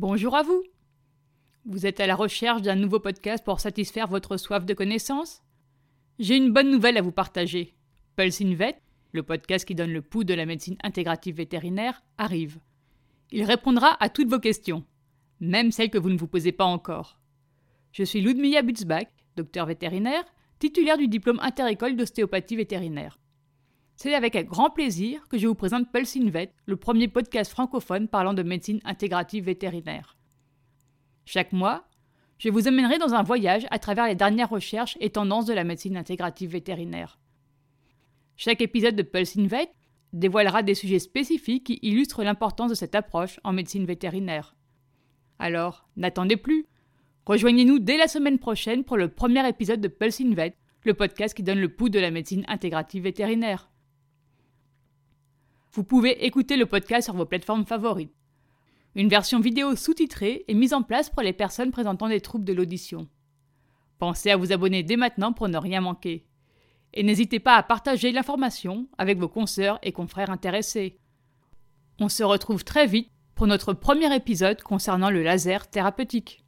Bonjour à vous. Vous êtes à la recherche d'un nouveau podcast pour satisfaire votre soif de connaissances? J'ai une bonne nouvelle à vous partager. Pulse Vet, le podcast qui donne le pouls de la médecine intégrative vétérinaire, arrive. Il répondra à toutes vos questions, même celles que vous ne vous posez pas encore. Je suis Ludmilla Butzbach, docteur vétérinaire, titulaire du diplôme interécole d'ostéopathie vétérinaire. C'est avec un grand plaisir que je vous présente Pulse Vet, le premier podcast francophone parlant de médecine intégrative vétérinaire. Chaque mois, je vous emmènerai dans un voyage à travers les dernières recherches et tendances de la médecine intégrative vétérinaire. Chaque épisode de Pulse Vet dévoilera des sujets spécifiques qui illustrent l'importance de cette approche en médecine vétérinaire. Alors, n'attendez plus. Rejoignez-nous dès la semaine prochaine pour le premier épisode de Pulse Vet, le podcast qui donne le pouls de la médecine intégrative vétérinaire. Vous pouvez écouter le podcast sur vos plateformes favorites. Une version vidéo sous-titrée est mise en place pour les personnes présentant des troubles de l'audition. Pensez à vous abonner dès maintenant pour ne rien manquer. Et n'hésitez pas à partager l'information avec vos consoeurs et confrères intéressés. On se retrouve très vite pour notre premier épisode concernant le laser thérapeutique.